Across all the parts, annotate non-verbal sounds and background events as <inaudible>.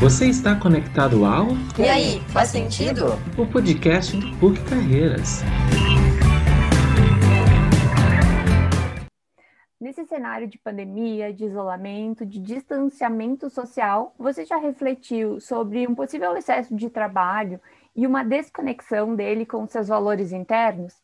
Você está conectado ao E aí, faz sentido? o podcast do PUC Carreiras. Nesse cenário de pandemia, de isolamento, de distanciamento social, você já refletiu sobre um possível excesso de trabalho e uma desconexão dele com seus valores internos?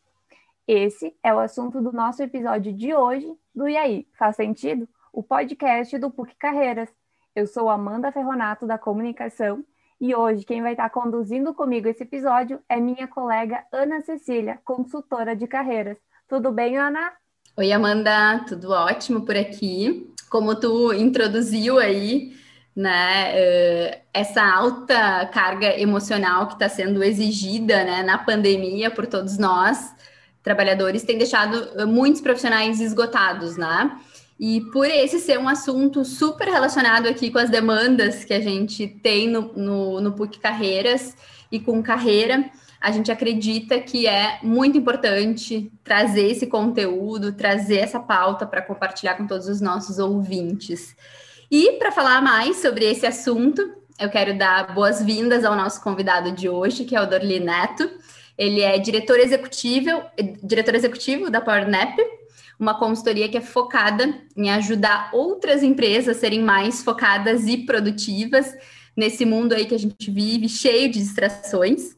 Esse é o assunto do nosso episódio de hoje do E aí, faz sentido? O podcast do PUC Carreiras. Eu sou Amanda Ferronato da Comunicação e hoje quem vai estar conduzindo comigo esse episódio é minha colega Ana Cecília, consultora de carreiras. Tudo bem, Ana? Oi, Amanda, tudo ótimo por aqui. Como tu introduziu aí, né, eh, essa alta carga emocional que está sendo exigida, né, na pandemia por todos nós, trabalhadores, tem deixado eh, muitos profissionais esgotados, né? E por esse ser um assunto super relacionado aqui com as demandas que a gente tem no, no, no PUC Carreiras e com carreira, a gente acredita que é muito importante trazer esse conteúdo, trazer essa pauta para compartilhar com todos os nossos ouvintes. E para falar mais sobre esse assunto, eu quero dar boas-vindas ao nosso convidado de hoje, que é o Dorli Neto. Ele é diretor executivo, diretor executivo da PowerNap, uma consultoria que é focada em ajudar outras empresas a serem mais focadas e produtivas nesse mundo aí que a gente vive, cheio de distrações.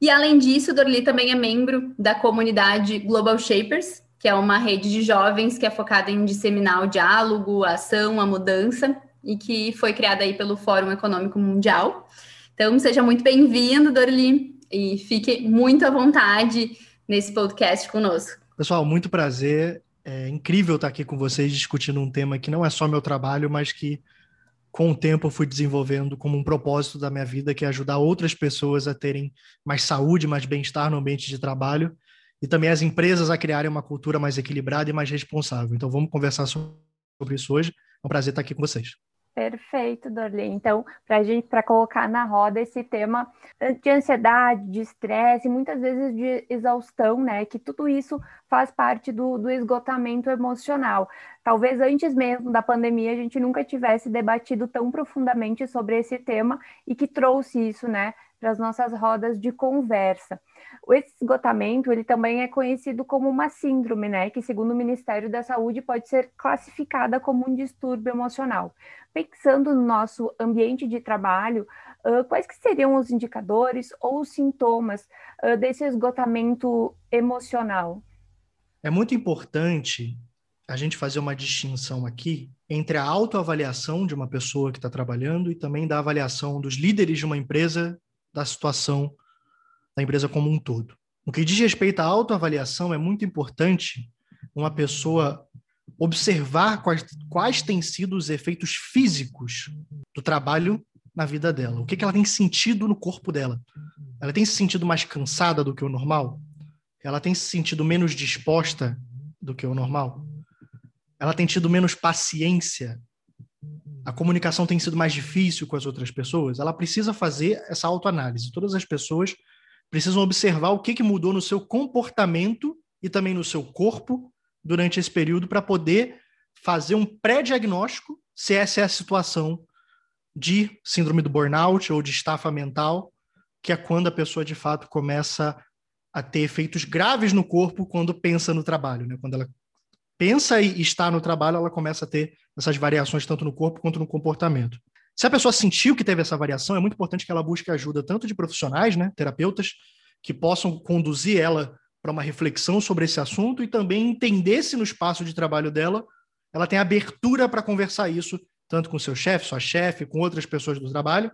E além disso, Dorli também é membro da comunidade Global Shapers, que é uma rede de jovens que é focada em disseminar o diálogo, a ação, a mudança, e que foi criada aí pelo Fórum Econômico Mundial. Então, seja muito bem-vindo, Dorli, e fique muito à vontade nesse podcast conosco. Pessoal, muito prazer. É incrível estar aqui com vocês discutindo um tema que não é só meu trabalho, mas que com o tempo eu fui desenvolvendo como um propósito da minha vida, que é ajudar outras pessoas a terem mais saúde, mais bem-estar no ambiente de trabalho e também as empresas a criarem uma cultura mais equilibrada e mais responsável. Então vamos conversar sobre isso hoje. É um prazer estar aqui com vocês. Perfeito, Dorli. Então, para gente, para colocar na roda esse tema de ansiedade, de estresse, muitas vezes de exaustão, né? Que tudo isso faz parte do, do esgotamento emocional. Talvez antes mesmo da pandemia a gente nunca tivesse debatido tão profundamente sobre esse tema e que trouxe isso, né, para as nossas rodas de conversa. Esse esgotamento, ele também é conhecido como uma síndrome, né, que segundo o Ministério da Saúde pode ser classificada como um distúrbio emocional. Pensando no nosso ambiente de trabalho, uh, quais que seriam os indicadores ou os sintomas uh, desse esgotamento emocional? É muito importante a gente fazer uma distinção aqui entre a autoavaliação de uma pessoa que está trabalhando e também da avaliação dos líderes de uma empresa da situação da empresa como um todo. No que diz respeito à autoavaliação, é muito importante uma pessoa observar quais, quais têm sido os efeitos físicos do trabalho na vida dela. O que, que ela tem sentido no corpo dela? Ela tem se sentido mais cansada do que o normal? Ela tem se sentido menos disposta do que o normal? Ela tem tido menos paciência? A comunicação tem sido mais difícil com as outras pessoas? Ela precisa fazer essa autoanálise. Todas as pessoas precisam observar o que, que mudou no seu comportamento e também no seu corpo durante esse período para poder fazer um pré-diagnóstico se essa é a situação de síndrome do burnout ou de estafa mental, que é quando a pessoa de fato começa a ter efeitos graves no corpo quando pensa no trabalho, né? Quando ela pensa e está no trabalho, ela começa a ter essas variações tanto no corpo quanto no comportamento. Se a pessoa sentiu que teve essa variação, é muito importante que ela busque ajuda tanto de profissionais, né, terapeutas, que possam conduzir ela para uma reflexão sobre esse assunto e também entender se no espaço de trabalho dela ela tem abertura para conversar isso, tanto com seu chefe, sua chefe, com outras pessoas do trabalho,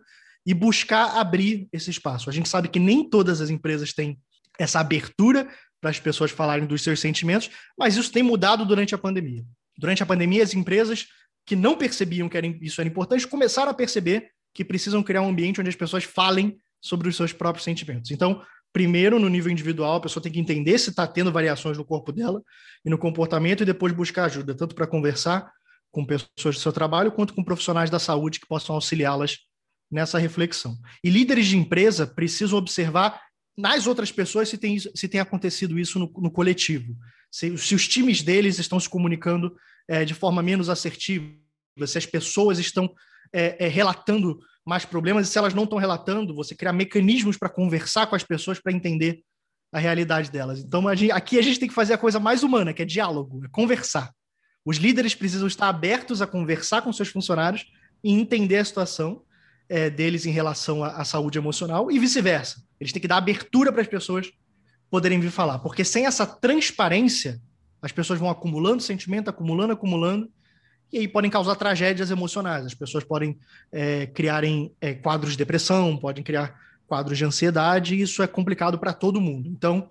e buscar abrir esse espaço. A gente sabe que nem todas as empresas têm essa abertura para as pessoas falarem dos seus sentimentos, mas isso tem mudado durante a pandemia. Durante a pandemia, as empresas que não percebiam que era, isso era importante começaram a perceber que precisam criar um ambiente onde as pessoas falem sobre os seus próprios sentimentos. Então, primeiro, no nível individual, a pessoa tem que entender se está tendo variações no corpo dela e no comportamento, e depois buscar ajuda, tanto para conversar com pessoas do seu trabalho, quanto com profissionais da saúde que possam auxiliá-las nessa reflexão. E líderes de empresa precisam observar nas outras pessoas se tem, se tem acontecido isso no, no coletivo, se, se, os times deles estão se comunicando é, de forma menos assertiva, se as pessoas estão é, é, relatando mais problemas, e se elas não estão relatando, você criar mecanismos para conversar com as pessoas para entender a realidade delas. Então, a gente, aqui a gente tem que fazer a coisa mais humana, que é diálogo, é conversar. Os líderes precisam estar abertos a conversar com seus funcionários e entender a situação é, deles em relação à, à saúde emocional e vice-versa. Eles têm que dar abertura para as pessoas poderem vir falar, porque sem essa transparência, as pessoas vão acumulando sentimento, acumulando, acumulando, e aí podem causar tragédias emocionais. As pessoas podem é, criarem é, quadros de depressão, podem criar quadros de ansiedade, e isso é complicado para todo mundo. Então,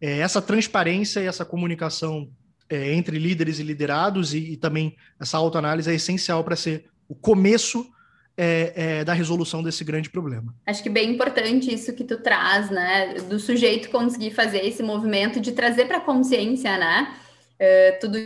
é, essa transparência e essa comunicação é, entre líderes e liderados, e, e também essa autoanálise é essencial para ser o começo é, é, da resolução desse grande problema. Acho que bem importante isso que tu traz, né? Do sujeito conseguir fazer esse movimento de trazer para a consciência, né? Uh, tudo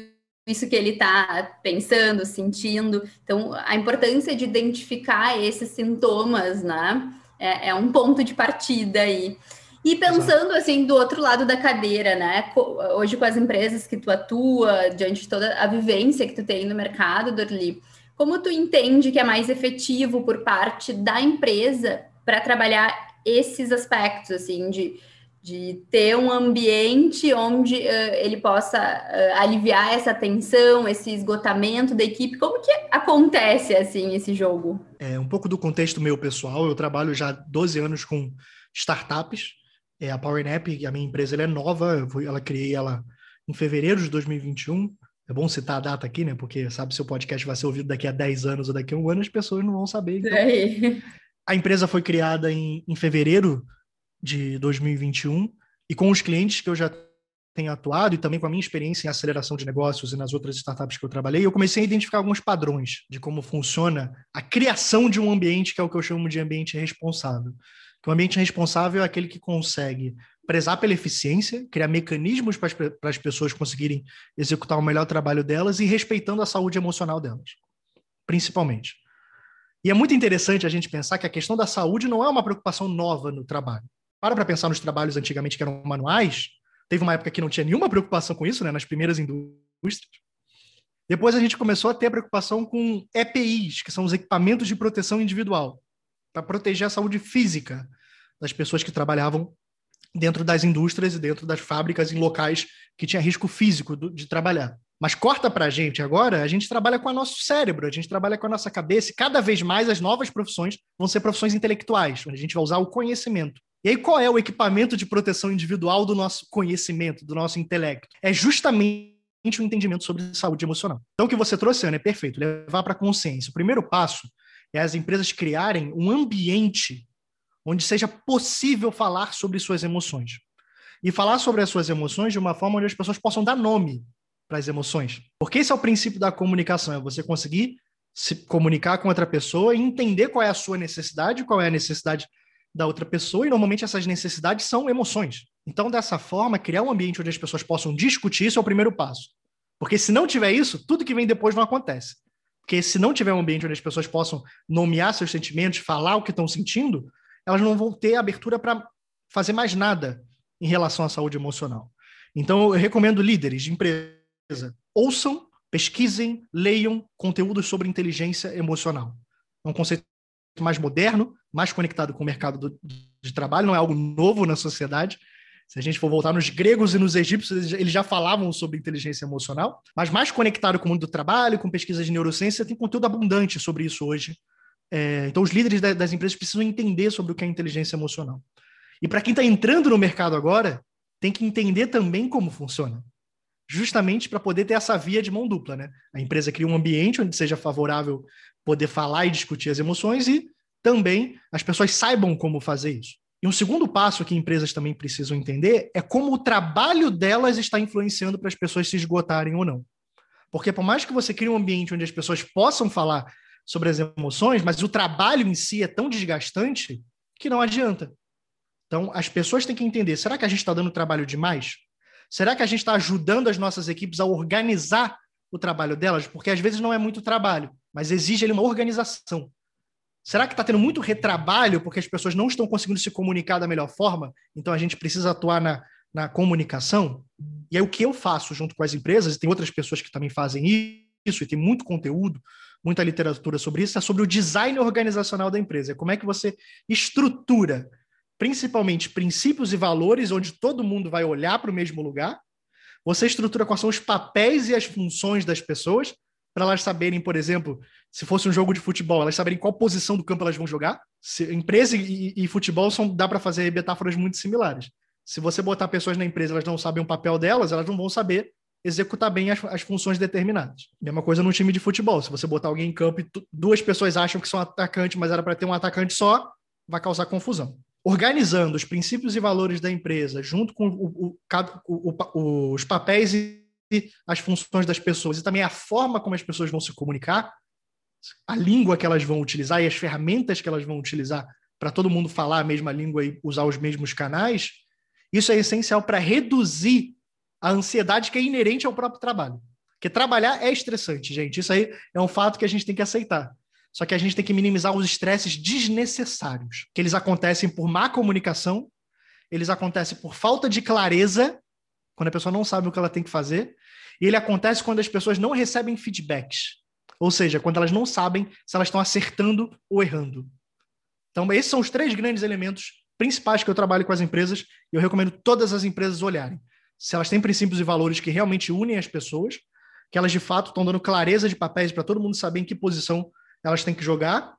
isso que ele está pensando, sentindo. Então, a importância de identificar esses sintomas, né? É, é um ponto de partida aí. E pensando Exato. assim do outro lado da cadeira, né? Hoje com as empresas que tu atua, diante de toda a vivência que tu tem no mercado, Dorli, como tu entende que é mais efetivo por parte da empresa para trabalhar esses aspectos, assim, de, de ter um ambiente onde uh, ele possa uh, aliviar essa tensão, esse esgotamento da equipe? Como que acontece, assim, esse jogo? É, um pouco do contexto meu pessoal, eu trabalho já 12 anos com startups, é, a PowerNap, a minha empresa, ela é nova, eu, ela criei ela em fevereiro de 2021, é bom citar a data aqui, né? Porque sabe se o podcast vai ser ouvido daqui a 10 anos ou daqui a um ano, as pessoas não vão saber. Então... É. A empresa foi criada em, em fevereiro de 2021 e com os clientes que eu já tenho atuado e também com a minha experiência em aceleração de negócios e nas outras startups que eu trabalhei, eu comecei a identificar alguns padrões de como funciona a criação de um ambiente que é o que eu chamo de ambiente responsável. Que o ambiente responsável é aquele que consegue prezar pela eficiência, criar mecanismos para as pessoas conseguirem executar o melhor trabalho delas e respeitando a saúde emocional delas, principalmente. E é muito interessante a gente pensar que a questão da saúde não é uma preocupação nova no trabalho. Para para pensar nos trabalhos antigamente que eram manuais, teve uma época que não tinha nenhuma preocupação com isso, né, nas primeiras indústrias. Depois a gente começou a ter preocupação com EPIs, que são os equipamentos de proteção individual, para proteger a saúde física das pessoas que trabalhavam dentro das indústrias e dentro das fábricas em locais que tinha risco físico de trabalhar. Mas corta para a gente agora, a gente trabalha com o nosso cérebro, a gente trabalha com a nossa cabeça, e cada vez mais as novas profissões vão ser profissões intelectuais, onde a gente vai usar o conhecimento. E aí, qual é o equipamento de proteção individual do nosso conhecimento, do nosso intelecto? É justamente o entendimento sobre saúde emocional. Então, o que você trouxe, Ana, é perfeito, levar para a consciência. O primeiro passo é as empresas criarem um ambiente onde seja possível falar sobre suas emoções. E falar sobre as suas emoções de uma forma onde as pessoas possam dar nome para as emoções. Porque esse é o princípio da comunicação, é você conseguir se comunicar com outra pessoa e entender qual é a sua necessidade, qual é a necessidade da outra pessoa, e normalmente essas necessidades são emoções. Então, dessa forma, criar um ambiente onde as pessoas possam discutir isso é o primeiro passo. Porque se não tiver isso, tudo que vem depois não acontece. Porque se não tiver um ambiente onde as pessoas possam nomear seus sentimentos, falar o que estão sentindo, elas não vão ter abertura para fazer mais nada em relação à saúde emocional. Então, eu recomendo líderes de empresa, ouçam, pesquisem, leiam conteúdos sobre inteligência emocional. É um conceito mais moderno, mais conectado com o mercado do, de trabalho, não é algo novo na sociedade. Se a gente for voltar nos gregos e nos egípcios, eles já falavam sobre inteligência emocional, mas mais conectado com o mundo do trabalho, com pesquisas de neurociência, tem conteúdo abundante sobre isso hoje é, então, os líderes da, das empresas precisam entender sobre o que é inteligência emocional. E para quem está entrando no mercado agora, tem que entender também como funciona. Justamente para poder ter essa via de mão dupla. Né? A empresa cria um ambiente onde seja favorável poder falar e discutir as emoções e também as pessoas saibam como fazer isso. E um segundo passo que empresas também precisam entender é como o trabalho delas está influenciando para as pessoas se esgotarem ou não. Porque por mais que você crie um ambiente onde as pessoas possam falar sobre as emoções, mas o trabalho em si é tão desgastante que não adianta. Então, as pessoas têm que entender: será que a gente está dando trabalho demais? Será que a gente está ajudando as nossas equipes a organizar o trabalho delas? Porque às vezes não é muito trabalho, mas exige ali uma organização. Será que está tendo muito retrabalho porque as pessoas não estão conseguindo se comunicar da melhor forma? Então a gente precisa atuar na, na comunicação? E aí o que eu faço junto com as empresas, e tem outras pessoas que também fazem isso, e tem muito conteúdo muita literatura sobre isso, é sobre o design organizacional da empresa. É como é que você estrutura, principalmente princípios e valores, onde todo mundo vai olhar para o mesmo lugar. Você estrutura quais são os papéis e as funções das pessoas, para elas saberem, por exemplo, se fosse um jogo de futebol, elas saberem qual posição do campo elas vão jogar. Se, empresa e, e futebol são, dá para fazer metáforas muito similares. Se você botar pessoas na empresa, elas não sabem o papel delas, elas não vão saber executar bem as, as funções determinadas. Mesma coisa no time de futebol. Se você botar alguém em campo e duas pessoas acham que são atacante, mas era para ter um atacante só, vai causar confusão. Organizando os princípios e valores da empresa, junto com o, o, o, os papéis e as funções das pessoas e também a forma como as pessoas vão se comunicar, a língua que elas vão utilizar e as ferramentas que elas vão utilizar para todo mundo falar a mesma língua e usar os mesmos canais, isso é essencial para reduzir a ansiedade que é inerente ao próprio trabalho. Porque trabalhar é estressante, gente. Isso aí é um fato que a gente tem que aceitar. Só que a gente tem que minimizar os estresses desnecessários, que eles acontecem por má comunicação, eles acontecem por falta de clareza, quando a pessoa não sabe o que ela tem que fazer, e ele acontece quando as pessoas não recebem feedbacks, ou seja, quando elas não sabem se elas estão acertando ou errando. Então, esses são os três grandes elementos principais que eu trabalho com as empresas e eu recomendo todas as empresas olharem se elas têm princípios e valores que realmente unem as pessoas, que elas de fato estão dando clareza de papéis para todo mundo saber em que posição elas têm que jogar,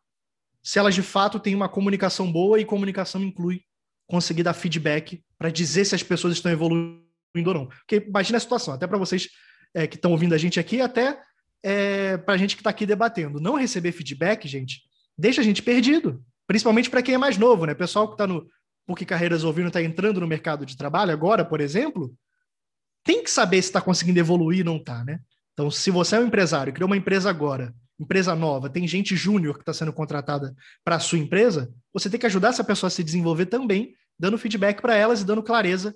se elas de fato têm uma comunicação boa e comunicação inclui conseguir dar feedback para dizer se as pessoas estão evoluindo ou não. Porque imagina a situação, até para vocês é, que estão ouvindo a gente aqui, até é, para a gente que está aqui debatendo. Não receber feedback, gente, deixa a gente perdido. Principalmente para quem é mais novo, né? Pessoal que está no PUC Carreiras ouvindo, está entrando no mercado de trabalho agora, por exemplo, tem que saber se está conseguindo evoluir ou não está, né? Então, se você é um empresário, criou uma empresa agora, empresa nova, tem gente júnior que está sendo contratada para a sua empresa, você tem que ajudar essa pessoa a se desenvolver também, dando feedback para elas e dando clareza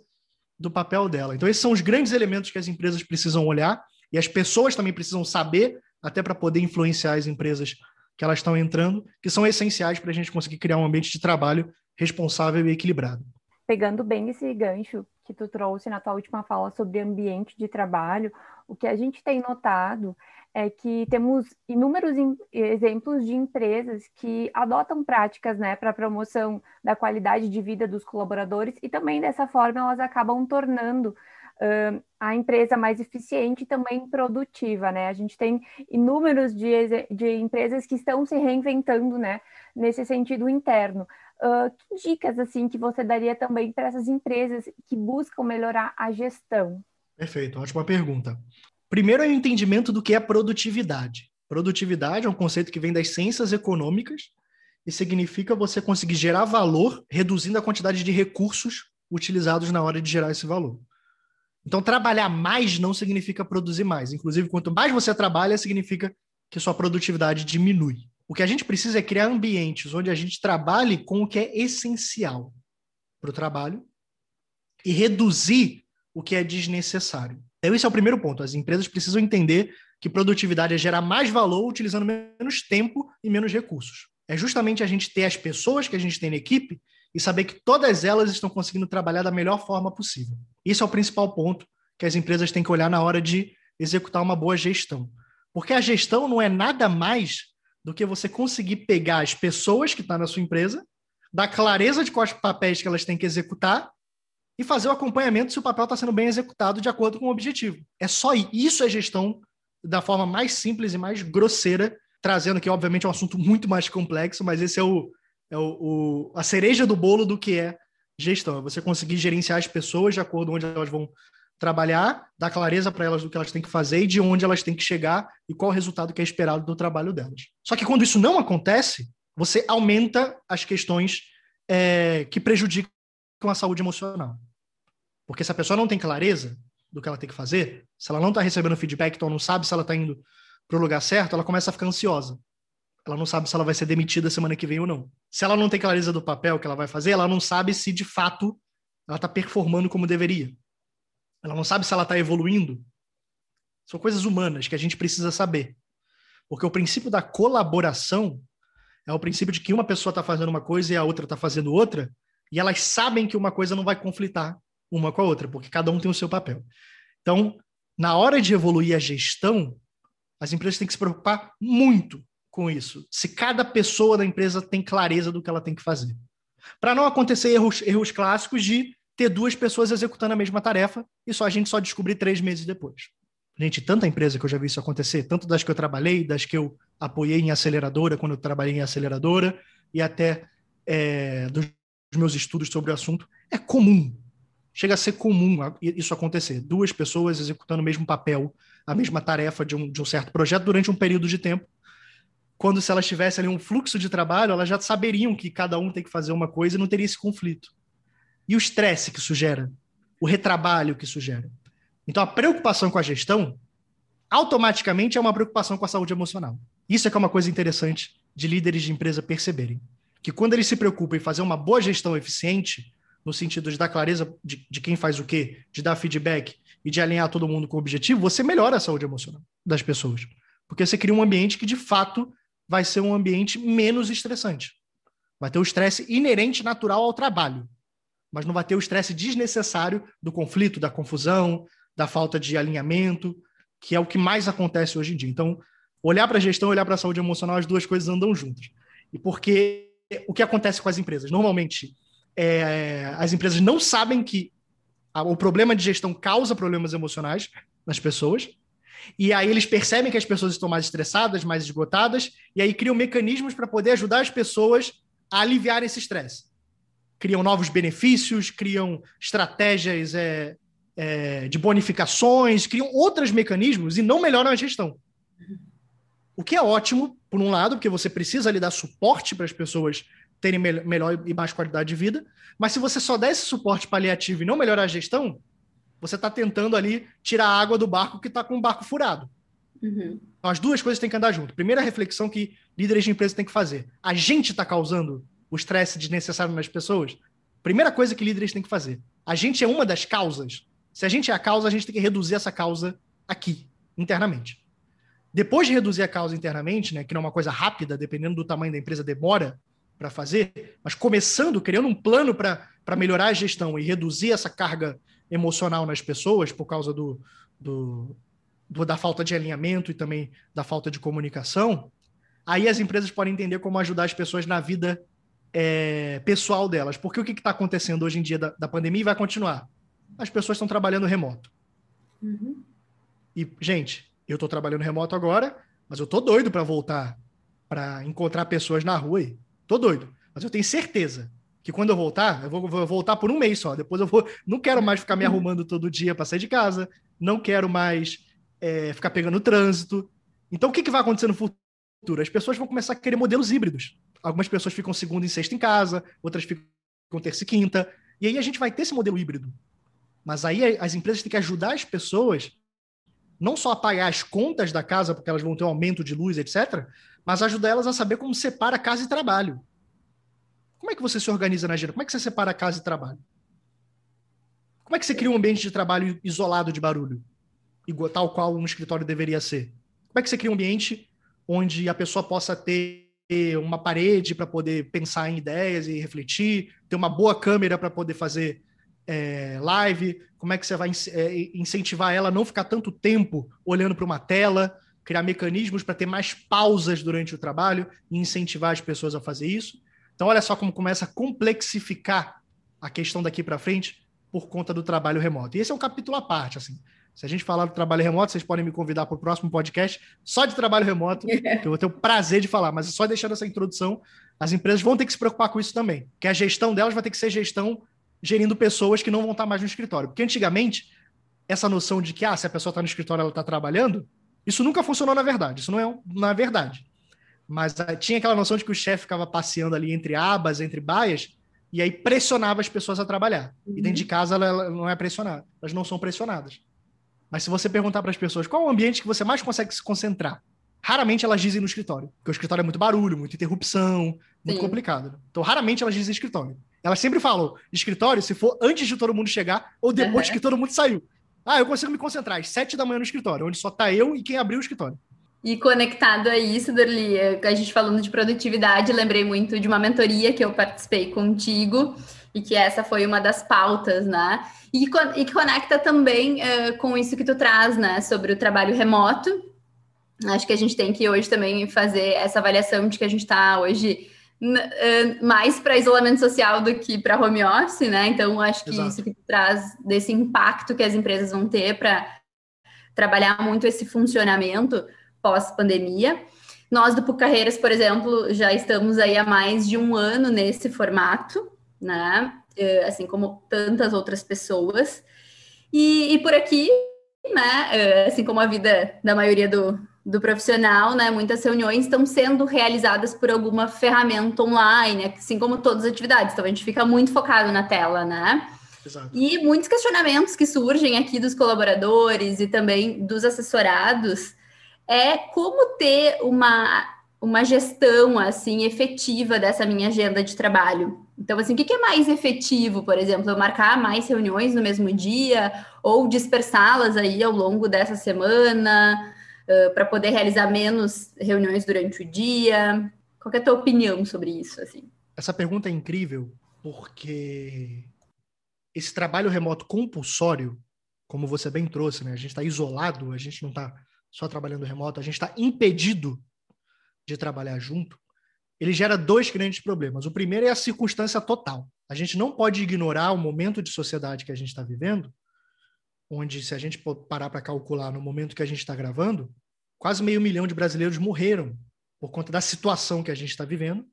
do papel dela. Então, esses são os grandes elementos que as empresas precisam olhar e as pessoas também precisam saber, até para poder influenciar as empresas que elas estão entrando, que são essenciais para a gente conseguir criar um ambiente de trabalho responsável e equilibrado. Pegando bem esse gancho que tu trouxe na tua última fala sobre ambiente de trabalho, o que a gente tem notado é que temos inúmeros exemplos de empresas que adotam práticas né, para promoção da qualidade de vida dos colaboradores e também dessa forma elas acabam tornando uh, a empresa mais eficiente e também produtiva. Né? A gente tem inúmeros de, de empresas que estão se reinventando né, nesse sentido interno. Uh, que dicas assim que você daria também para essas empresas que buscam melhorar a gestão? Perfeito, ótima pergunta. Primeiro é o entendimento do que é produtividade. Produtividade é um conceito que vem das ciências econômicas e significa você conseguir gerar valor reduzindo a quantidade de recursos utilizados na hora de gerar esse valor. Então, trabalhar mais não significa produzir mais. Inclusive, quanto mais você trabalha, significa que sua produtividade diminui. O que a gente precisa é criar ambientes onde a gente trabalhe com o que é essencial para o trabalho e reduzir o que é desnecessário. Então, esse é o primeiro ponto. As empresas precisam entender que produtividade é gerar mais valor utilizando menos tempo e menos recursos. É justamente a gente ter as pessoas que a gente tem na equipe e saber que todas elas estão conseguindo trabalhar da melhor forma possível. Isso é o principal ponto que as empresas têm que olhar na hora de executar uma boa gestão. Porque a gestão não é nada mais do que você conseguir pegar as pessoas que estão na sua empresa, dar clareza de quais papéis que elas têm que executar e fazer o acompanhamento se o papel está sendo bem executado de acordo com o objetivo. É só isso é gestão da forma mais simples e mais grosseira, trazendo que, obviamente, é um assunto muito mais complexo, mas esse é, o, é o, o, a cereja do bolo do que é gestão. É você conseguir gerenciar as pessoas de acordo com onde elas vão trabalhar, dar clareza para elas do que elas têm que fazer e de onde elas têm que chegar e qual o resultado que é esperado do trabalho delas. Só que quando isso não acontece, você aumenta as questões é, que prejudicam a saúde emocional. Porque se a pessoa não tem clareza do que ela tem que fazer, se ela não está recebendo feedback, então não sabe se ela está indo para o lugar certo, ela começa a ficar ansiosa. Ela não sabe se ela vai ser demitida semana que vem ou não. Se ela não tem clareza do papel que ela vai fazer, ela não sabe se de fato ela está performando como deveria. Ela não sabe se ela está evoluindo. São coisas humanas que a gente precisa saber. Porque o princípio da colaboração é o princípio de que uma pessoa está fazendo uma coisa e a outra está fazendo outra, e elas sabem que uma coisa não vai conflitar uma com a outra, porque cada um tem o seu papel. Então, na hora de evoluir a gestão, As empresas têm que se preocupar muito com isso. Se cada pessoa da empresa tem clareza do que ela tem que fazer. Para não acontecer erros, erros clássicos de ter duas pessoas executando a mesma tarefa e só a gente só descobrir três meses depois. Gente, tanta empresa que eu já vi isso acontecer, tanto das que eu trabalhei, das que eu apoiei em aceleradora, quando eu trabalhei em aceleradora, e até é, dos meus estudos sobre o assunto, é comum. Chega a ser comum isso acontecer. Duas pessoas executando o mesmo papel, a mesma tarefa de um, de um certo projeto durante um período de tempo. Quando, se elas tivessem ali um fluxo de trabalho, elas já saberiam que cada um tem que fazer uma coisa e não teria esse conflito. E o estresse que isso gera, o retrabalho que isso gera. Então, a preocupação com a gestão automaticamente é uma preocupação com a saúde emocional. Isso é que é uma coisa interessante de líderes de empresa perceberem. Que quando eles se preocupam em fazer uma boa gestão eficiente, no sentido de dar clareza de, de quem faz o quê, de dar feedback e de alinhar todo mundo com o objetivo, você melhora a saúde emocional das pessoas. Porque você cria um ambiente que, de fato, vai ser um ambiente menos estressante. Vai ter o estresse inerente natural ao trabalho, mas não vai ter o estresse desnecessário do conflito, da confusão, da falta de alinhamento, que é o que mais acontece hoje em dia. Então, olhar para a gestão, olhar para a saúde emocional, as duas coisas andam juntas. E porque o que acontece com as empresas? Normalmente, é, as empresas não sabem que o problema de gestão causa problemas emocionais nas pessoas, e aí eles percebem que as pessoas estão mais estressadas, mais esgotadas, e aí criam mecanismos para poder ajudar as pessoas a aliviar esse estresse. Criam novos benefícios, criam estratégias é, é, de bonificações, criam outros mecanismos e não melhoram a gestão. O que é ótimo, por um lado, porque você precisa ali dar suporte para as pessoas terem me melhor e mais qualidade de vida, mas se você só der esse suporte paliativo e não melhorar a gestão, você está tentando ali tirar a água do barco que está com o barco furado. Uhum. Então, as duas coisas têm que andar junto. Primeira reflexão que líderes de empresa têm que fazer: a gente está causando o estresse desnecessário nas pessoas? Primeira coisa que líderes têm que fazer: a gente é uma das causas. Se a gente é a causa, a gente tem que reduzir essa causa aqui, internamente. Depois de reduzir a causa internamente, né, que não é uma coisa rápida, dependendo do tamanho da empresa, demora para fazer, mas começando, criando um plano para melhorar a gestão e reduzir essa carga emocional nas pessoas por causa do, do, do, da falta de alinhamento e também da falta de comunicação, aí as empresas podem entender como ajudar as pessoas na vida é, pessoal delas. Porque o que está acontecendo hoje em dia da, da pandemia e vai continuar? As pessoas estão trabalhando remoto. Uhum. E, gente, eu estou trabalhando remoto agora, mas eu tô doido para voltar para encontrar pessoas na rua. Aí. Tô doido. Mas eu tenho certeza que quando eu voltar, eu vou, vou, voltar por um mês só. Depois eu vou. Não quero mais ficar me arrumando todo dia para sair de casa. Não quero mais é, ficar pegando trânsito. Então, o que, que vai acontecer no futuro? As pessoas vão começar a querer modelos híbridos. Algumas pessoas ficam segunda e sexta em casa, outras ficam terça e quinta. E aí a gente vai ter esse modelo híbrido. Mas aí as empresas têm que ajudar as pessoas não só a pagar as contas da casa, porque elas vão ter um aumento de luz, etc., mas ajudar elas a saber como separa casa e trabalho. Como é que você se organiza na agenda? Como é que você separa casa e trabalho? Como é que você cria um ambiente de trabalho isolado de barulho? Igual, tal qual um escritório deveria ser? Como é que você cria um ambiente onde a pessoa possa ter uma parede para poder pensar em ideias e refletir, ter uma boa câmera para poder fazer é, live, como é que você vai é, incentivar ela a não ficar tanto tempo olhando para uma tela, criar mecanismos para ter mais pausas durante o trabalho e incentivar as pessoas a fazer isso. Então, olha só como começa a complexificar a questão daqui para frente por conta do trabalho remoto. E esse é um capítulo à parte, assim. Se a gente falar do trabalho remoto, vocês podem me convidar para o próximo podcast só de trabalho remoto, que eu vou ter o prazer de falar, mas só deixando essa introdução, as empresas vão ter que se preocupar com isso também, que a gestão delas vai ter que ser gestão gerindo pessoas que não vão estar mais no escritório. Porque antigamente, essa noção de que ah, se a pessoa está no escritório, ela está trabalhando, isso nunca funcionou na verdade. Isso não é na verdade. Mas uh, tinha aquela noção de que o chefe ficava passeando ali entre abas, entre baias, e aí pressionava as pessoas a trabalhar. Uhum. E dentro de casa ela, ela, não é pressionada. Elas não são pressionadas. Mas se você perguntar para as pessoas qual é o ambiente que você mais consegue se concentrar, raramente elas dizem no escritório. Porque o escritório é muito barulho, muita interrupção, muito Sim. complicado. Então, raramente elas dizem escritório. Elas sempre falam escritório se for antes de todo mundo chegar ou depois uhum. que todo mundo saiu. Ah, eu consigo me concentrar às sete da manhã no escritório, onde só tá eu e quem abriu o escritório. E conectado a isso, Dorli, a gente falando de produtividade, lembrei muito de uma mentoria que eu participei contigo e que essa foi uma das pautas, né? E, e conecta também uh, com isso que tu traz, né, sobre o trabalho remoto Acho que a gente tem que hoje também fazer essa avaliação de que a gente está hoje mais para isolamento social do que para home office, né? Então, acho que Exato. isso que traz desse impacto que as empresas vão ter para trabalhar muito esse funcionamento pós-pandemia. Nós do PUC Carreiras, por exemplo, já estamos aí há mais de um ano nesse formato, né? Eh, assim como tantas outras pessoas. E, e por aqui, né? Eh, assim como a vida da maioria do, do profissional, né? Muitas reuniões estão sendo realizadas por alguma ferramenta online, assim como todas as atividades. Então a gente fica muito focado na tela, né? Exato. E muitos questionamentos que surgem aqui dos colaboradores e também dos assessorados é como ter uma, uma gestão assim efetiva dessa minha agenda de trabalho. Então, assim, o que é mais efetivo, por exemplo, eu marcar mais reuniões no mesmo dia ou dispersá-las aí ao longo dessa semana? para poder realizar menos reuniões durante o dia? Qual é a tua opinião sobre isso? Assim? Essa pergunta é incrível porque esse trabalho remoto compulsório, como você bem trouxe, né? A gente está isolado, a gente não está só trabalhando remoto, a gente está impedido de trabalhar junto. Ele gera dois grandes problemas. O primeiro é a circunstância total. A gente não pode ignorar o momento de sociedade que a gente está vivendo, onde, se a gente parar para calcular no momento que a gente está gravando, quase meio milhão de brasileiros morreram por conta da situação que a gente está vivendo,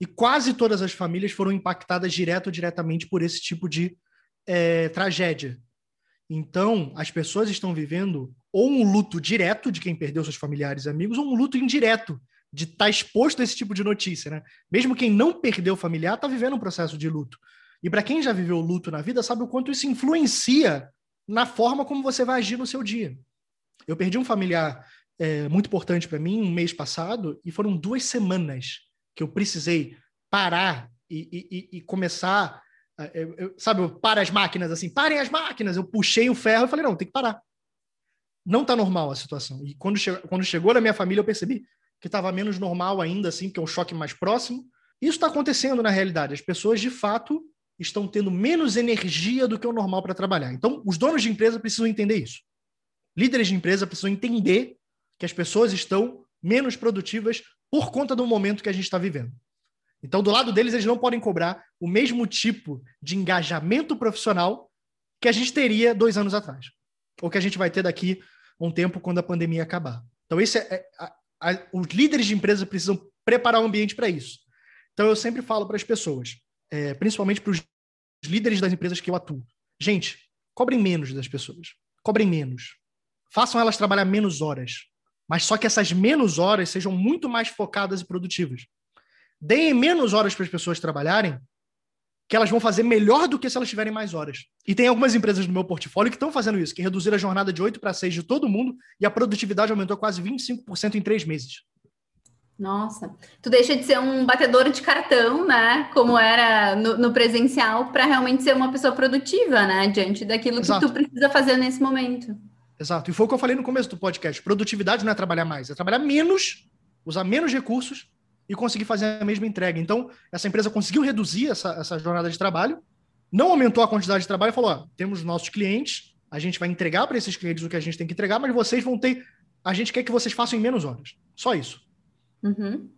e quase todas as famílias foram impactadas direto ou diretamente por esse tipo de é, tragédia. Então, as pessoas estão vivendo ou um luto direto de quem perdeu seus familiares e amigos, ou um luto indireto de estar tá exposto a esse tipo de notícia. Né? Mesmo quem não perdeu familiar está vivendo um processo de luto. E para quem já viveu luto na vida, sabe o quanto isso influencia na forma como você vai agir no seu dia. Eu perdi um familiar é, muito importante para mim um mês passado e foram duas semanas que eu precisei parar e, e, e começar, eu, eu, sabe, para as máquinas assim, parem as máquinas. Eu puxei o ferro e falei não, tem que parar. Não está normal a situação. E quando, che quando chegou na minha família eu percebi que estava menos normal ainda, assim, que é um choque mais próximo. Isso está acontecendo na realidade. As pessoas de fato estão tendo menos energia do que o normal para trabalhar. Então, os donos de empresa precisam entender isso. Líderes de empresa precisam entender que as pessoas estão menos produtivas por conta do momento que a gente está vivendo. Então, do lado deles, eles não podem cobrar o mesmo tipo de engajamento profissional que a gente teria dois anos atrás, ou que a gente vai ter daqui um tempo quando a pandemia acabar. Então, esse é, é a, a, os líderes de empresa precisam preparar o ambiente para isso. Então, eu sempre falo para as pessoas, é, principalmente para os líderes das empresas que eu atuo. Gente, cobrem menos das pessoas. Cobrem menos. Façam elas trabalhar menos horas. Mas só que essas menos horas sejam muito mais focadas e produtivas. Deem menos horas para as pessoas trabalharem, que elas vão fazer melhor do que se elas tiverem mais horas. E tem algumas empresas no meu portfólio que estão fazendo isso, que reduziram a jornada de 8 para 6 de todo mundo e a produtividade aumentou quase 25% em três meses. Nossa, tu deixa de ser um batedor de cartão, né? Como era no, no presencial, para realmente ser uma pessoa produtiva, né? Diante daquilo Exato. que tu precisa fazer nesse momento. Exato. E foi o que eu falei no começo do podcast. Produtividade não é trabalhar mais, é trabalhar menos, usar menos recursos e conseguir fazer a mesma entrega. Então, essa empresa conseguiu reduzir essa, essa jornada de trabalho, não aumentou a quantidade de trabalho e falou: ó, temos nossos clientes, a gente vai entregar para esses clientes o que a gente tem que entregar, mas vocês vão ter. A gente quer que vocês façam em menos horas. Só isso. Uhum.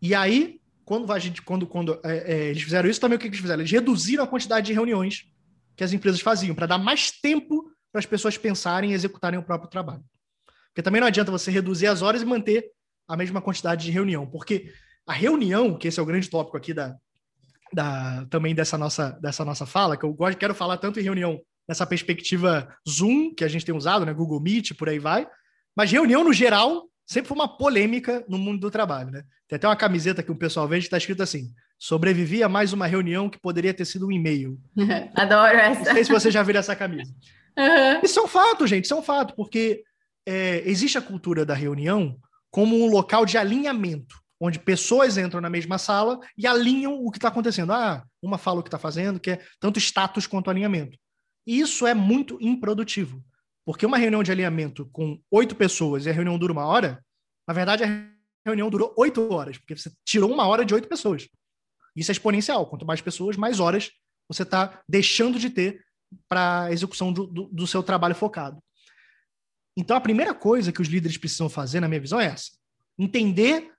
E aí, quando a gente, quando, quando é, é, eles fizeram isso, também o que eles fizeram? Eles reduziram a quantidade de reuniões que as empresas faziam para dar mais tempo para as pessoas pensarem e executarem o próprio trabalho. Porque também não adianta você reduzir as horas e manter a mesma quantidade de reunião, porque a reunião, que esse é o grande tópico aqui da, da também dessa nossa, dessa nossa fala, que eu gosto, quero falar tanto em reunião nessa perspectiva Zoom, que a gente tem usado, né, Google Meet, por aí vai, mas reunião no geral sempre foi uma polêmica no mundo do trabalho, né? Tem até uma camiseta que o pessoal vende que está escrito assim: sobrevivi a mais uma reunião que poderia ter sido um e-mail. <laughs> Adoro essa. Não sei se você já viu essa camisa. Uhum. Isso é um fato, gente, isso é um fato, porque é, existe a cultura da reunião como um local de alinhamento, onde pessoas entram na mesma sala e alinham o que está acontecendo. Ah, uma fala o que está fazendo, que é tanto status quanto alinhamento. E isso é muito improdutivo. Porque uma reunião de alinhamento com oito pessoas e a reunião dura uma hora, na verdade a reunião durou oito horas, porque você tirou uma hora de oito pessoas. Isso é exponencial. Quanto mais pessoas, mais horas você está deixando de ter para a execução do, do, do seu trabalho focado. Então, a primeira coisa que os líderes precisam fazer, na minha visão, é essa: entender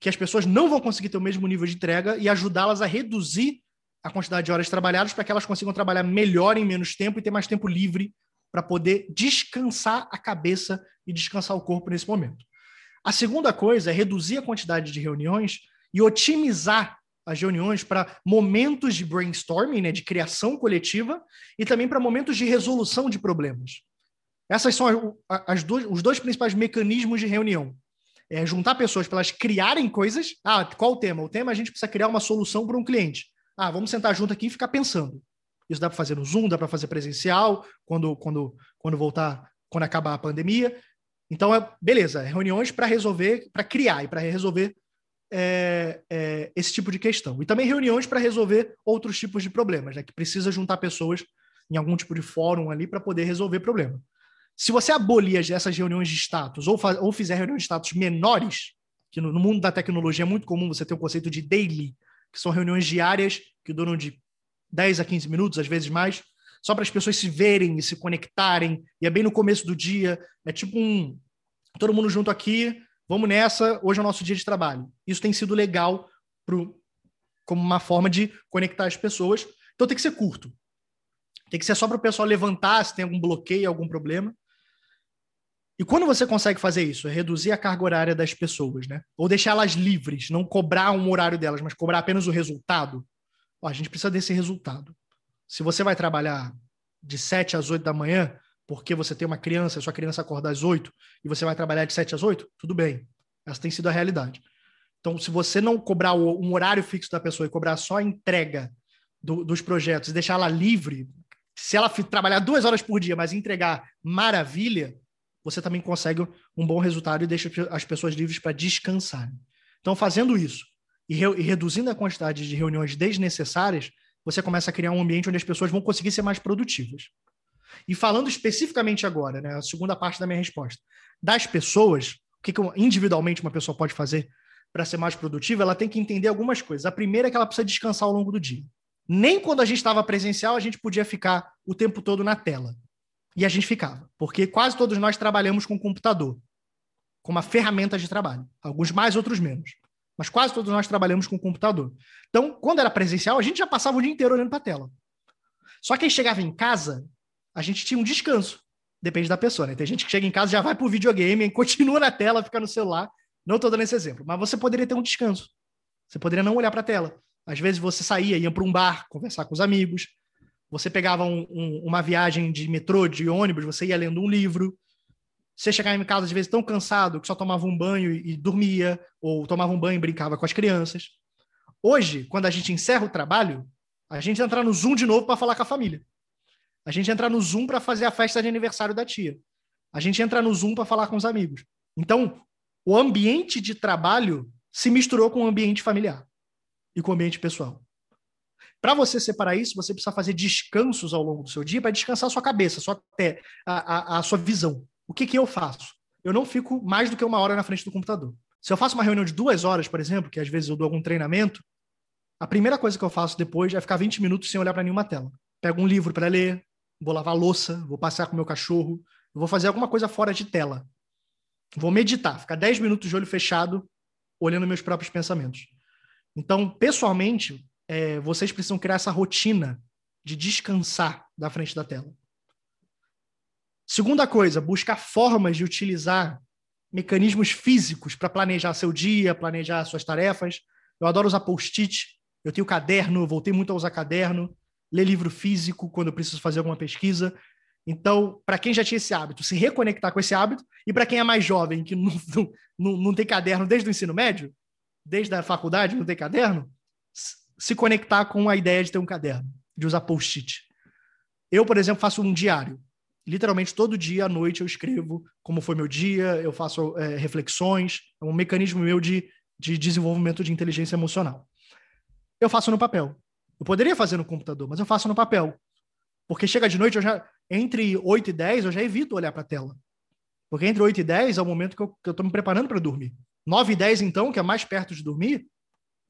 que as pessoas não vão conseguir ter o mesmo nível de entrega e ajudá-las a reduzir a quantidade de horas trabalhadas para que elas consigam trabalhar melhor em menos tempo e ter mais tempo livre para poder descansar a cabeça e descansar o corpo nesse momento. A segunda coisa é reduzir a quantidade de reuniões e otimizar as reuniões para momentos de brainstorming, né, de criação coletiva, e também para momentos de resolução de problemas. Essas são as, as dois, os dois principais mecanismos de reunião. É juntar pessoas para elas criarem coisas. Ah, qual o tema? O tema é a gente precisa criar uma solução para um cliente. Ah, vamos sentar junto aqui e ficar pensando. Isso dá para fazer no Zoom, dá para fazer presencial, quando, quando, quando voltar, quando acabar a pandemia. Então, é, beleza, reuniões para resolver, para criar e para resolver é, é, esse tipo de questão. E também reuniões para resolver outros tipos de problemas, né, que precisa juntar pessoas em algum tipo de fórum ali para poder resolver problema. Se você abolir essas reuniões de status ou, ou fizer reuniões de status menores, que no, no mundo da tecnologia é muito comum você ter o conceito de daily, que são reuniões diárias que duram de 10 a 15 minutos, às vezes mais, só para as pessoas se verem e se conectarem, e é bem no começo do dia, é tipo um todo mundo junto aqui, vamos nessa, hoje é o nosso dia de trabalho. Isso tem sido legal pro, como uma forma de conectar as pessoas. Então tem que ser curto. Tem que ser só para o pessoal levantar se tem algum bloqueio, algum problema. E quando você consegue fazer isso, é reduzir a carga horária das pessoas, né? Ou deixá-las livres, não cobrar um horário delas, mas cobrar apenas o resultado. Ó, a gente precisa desse resultado. Se você vai trabalhar de 7 às 8 da manhã, porque você tem uma criança, sua criança acorda às 8 e você vai trabalhar de 7 às 8, tudo bem. Essa tem sido a realidade. Então, se você não cobrar um horário fixo da pessoa e cobrar só a entrega do, dos projetos e deixar ela livre, se ela trabalhar duas horas por dia, mas entregar maravilha, você também consegue um bom resultado e deixa as pessoas livres para descansar. Então, fazendo isso e, re e reduzindo a quantidade de reuniões desnecessárias, você começa a criar um ambiente onde as pessoas vão conseguir ser mais produtivas. E falando especificamente agora, né, a segunda parte da minha resposta, das pessoas, o que, que individualmente uma pessoa pode fazer para ser mais produtiva, ela tem que entender algumas coisas. A primeira é que ela precisa descansar ao longo do dia. Nem quando a gente estava presencial, a gente podia ficar o tempo todo na tela. E a gente ficava, porque quase todos nós trabalhamos com computador, com uma ferramenta de trabalho. Alguns mais, outros menos. Mas quase todos nós trabalhamos com computador. Então, quando era presencial, a gente já passava o dia inteiro olhando para a tela. Só que aí chegava em casa, a gente tinha um descanso. Depende da pessoa, né? Tem gente que chega em casa já vai para o videogame, <laughs> continua na tela, fica no celular. Não estou dando esse exemplo, mas você poderia ter um descanso. Você poderia não olhar para a tela. Às vezes você saía, ia para um bar, conversar com os amigos. Você pegava um, um, uma viagem de metrô, de ônibus, você ia lendo um livro. Você chegava em casa, às vezes, tão cansado que só tomava um banho e, e dormia, ou tomava um banho e brincava com as crianças. Hoje, quando a gente encerra o trabalho, a gente entra no Zoom de novo para falar com a família. A gente entra no Zoom para fazer a festa de aniversário da tia. A gente entra no Zoom para falar com os amigos. Então, o ambiente de trabalho se misturou com o ambiente familiar e com o ambiente pessoal. Para você separar isso, você precisa fazer descansos ao longo do seu dia para descansar a sua cabeça, a sua, a, a, a sua visão. O que, que eu faço? Eu não fico mais do que uma hora na frente do computador. Se eu faço uma reunião de duas horas, por exemplo, que às vezes eu dou algum treinamento, a primeira coisa que eu faço depois é ficar 20 minutos sem olhar para nenhuma tela. Pego um livro para ler, vou lavar louça, vou passear com meu cachorro, vou fazer alguma coisa fora de tela. Vou meditar, ficar 10 minutos de olho fechado, olhando meus próprios pensamentos. Então, pessoalmente, é, vocês precisam criar essa rotina de descansar da frente da tela. Segunda coisa, buscar formas de utilizar mecanismos físicos para planejar seu dia, planejar suas tarefas. Eu adoro usar post-it, eu tenho caderno, voltei muito a usar caderno, ler livro físico quando eu preciso fazer alguma pesquisa. Então, para quem já tinha esse hábito, se reconectar com esse hábito, e para quem é mais jovem, que não, não, não tem caderno desde o ensino médio, desde a faculdade, não tem caderno, se conectar com a ideia de ter um caderno, de usar post-it. Eu, por exemplo, faço um diário. Literalmente todo dia à noite eu escrevo como foi meu dia, eu faço é, reflexões, é um mecanismo meu de, de desenvolvimento de inteligência emocional. Eu faço no papel. Eu poderia fazer no computador, mas eu faço no papel. Porque chega de noite, eu já entre 8 e 10, eu já evito olhar para a tela. Porque entre 8 e 10 é o momento que eu estou me preparando para dormir. 9 e 10, então, que é mais perto de dormir,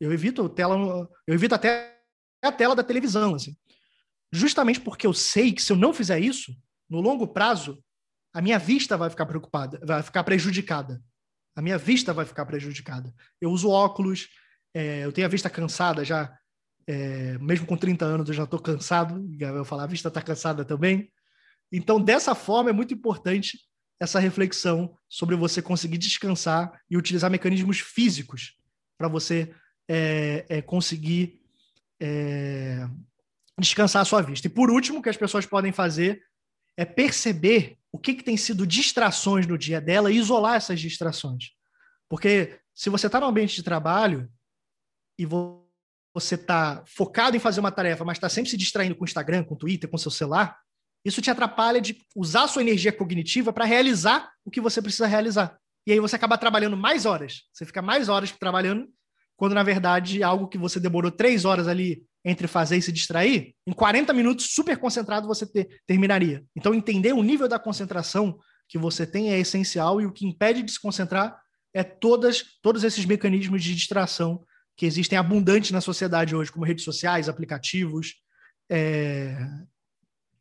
eu evito tela, eu evito até a tela da televisão, assim. Justamente porque eu sei que se eu não fizer isso, no longo prazo, a minha vista vai ficar preocupada, vai ficar prejudicada. A minha vista vai ficar prejudicada. Eu uso óculos, é, eu tenho a vista cansada já, é, mesmo com 30 anos eu já estou cansado, eu falar, a vista está cansada também. Então, dessa forma, é muito importante essa reflexão sobre você conseguir descansar e utilizar mecanismos físicos para você é, é, conseguir é, descansar a sua vista. E por último, o que as pessoas podem fazer é perceber o que, que tem sido distrações no dia dela e isolar essas distrações. Porque se você está no ambiente de trabalho e você está focado em fazer uma tarefa, mas está sempre se distraindo com o Instagram, com o Twitter, com o seu celular, isso te atrapalha de usar a sua energia cognitiva para realizar o que você precisa realizar. E aí você acaba trabalhando mais horas. Você fica mais horas trabalhando, quando na verdade algo que você demorou três horas ali entre fazer e se distrair, em 40 minutos, super concentrado, você ter, terminaria. Então, entender o nível da concentração que você tem é essencial e o que impede de se concentrar é todas, todos esses mecanismos de distração que existem abundantes na sociedade hoje, como redes sociais, aplicativos, é,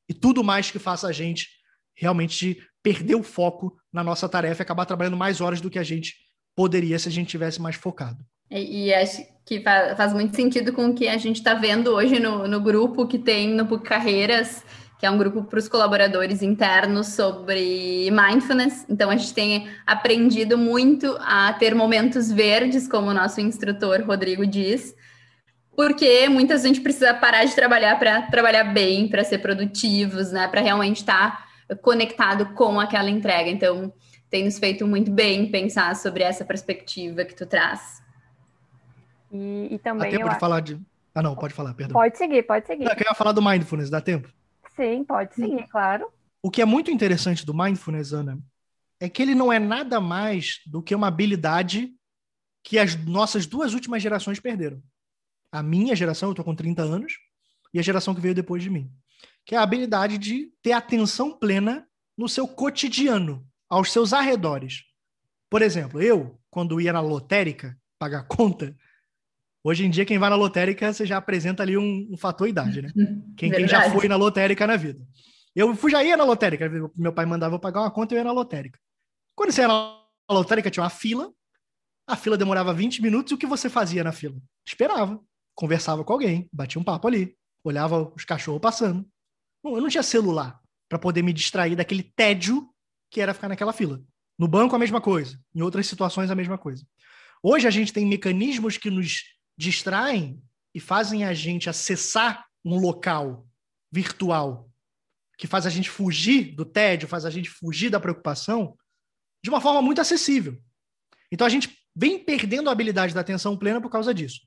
e tudo mais que faça a gente realmente perder o foco na nossa tarefa e acabar trabalhando mais horas do que a gente poderia se a gente tivesse mais focado. E, e acho que faz, faz, muito sentido com o que a gente está vendo hoje no, no grupo que tem no PUC Carreiras, que é um grupo para os colaboradores internos sobre mindfulness. Então, a gente tem aprendido muito a ter momentos verdes, como o nosso instrutor Rodrigo diz, porque muitas gente precisa parar de trabalhar para trabalhar bem, para ser produtivos, né? Para realmente estar tá conectado com aquela entrega. Então, tem nos feito muito bem pensar sobre essa perspectiva que tu traz. E, e também. Dá tempo de falar de. Ah, não, pode falar, perdão. Pode seguir, pode seguir. Eu queria falar do mindfulness, dá tempo? Sim, pode seguir, claro. O que é muito interessante do mindfulness, Ana, é que ele não é nada mais do que uma habilidade que as nossas duas últimas gerações perderam a minha geração, eu estou com 30 anos, e a geração que veio depois de mim, que é a habilidade de ter atenção plena no seu cotidiano, aos seus arredores. Por exemplo, eu, quando ia na lotérica pagar conta, hoje em dia quem vai na lotérica, você já apresenta ali um, um fator idade, né? Quem, quem, já foi na lotérica na vida. Eu fui, já ia na lotérica, meu pai mandava eu pagar uma conta, eu ia na lotérica. Quando você ia na lotérica, tinha uma fila, a fila demorava 20 minutos, e o que você fazia na fila? Esperava conversava com alguém, batia um papo ali, olhava os cachorros passando. eu não tinha celular para poder me distrair daquele tédio que era ficar naquela fila. No banco, a mesma coisa. Em outras situações, a mesma coisa. Hoje, a gente tem mecanismos que nos distraem e fazem a gente acessar um local virtual que faz a gente fugir do tédio, faz a gente fugir da preocupação de uma forma muito acessível. Então, a gente vem perdendo a habilidade da atenção plena por causa disso.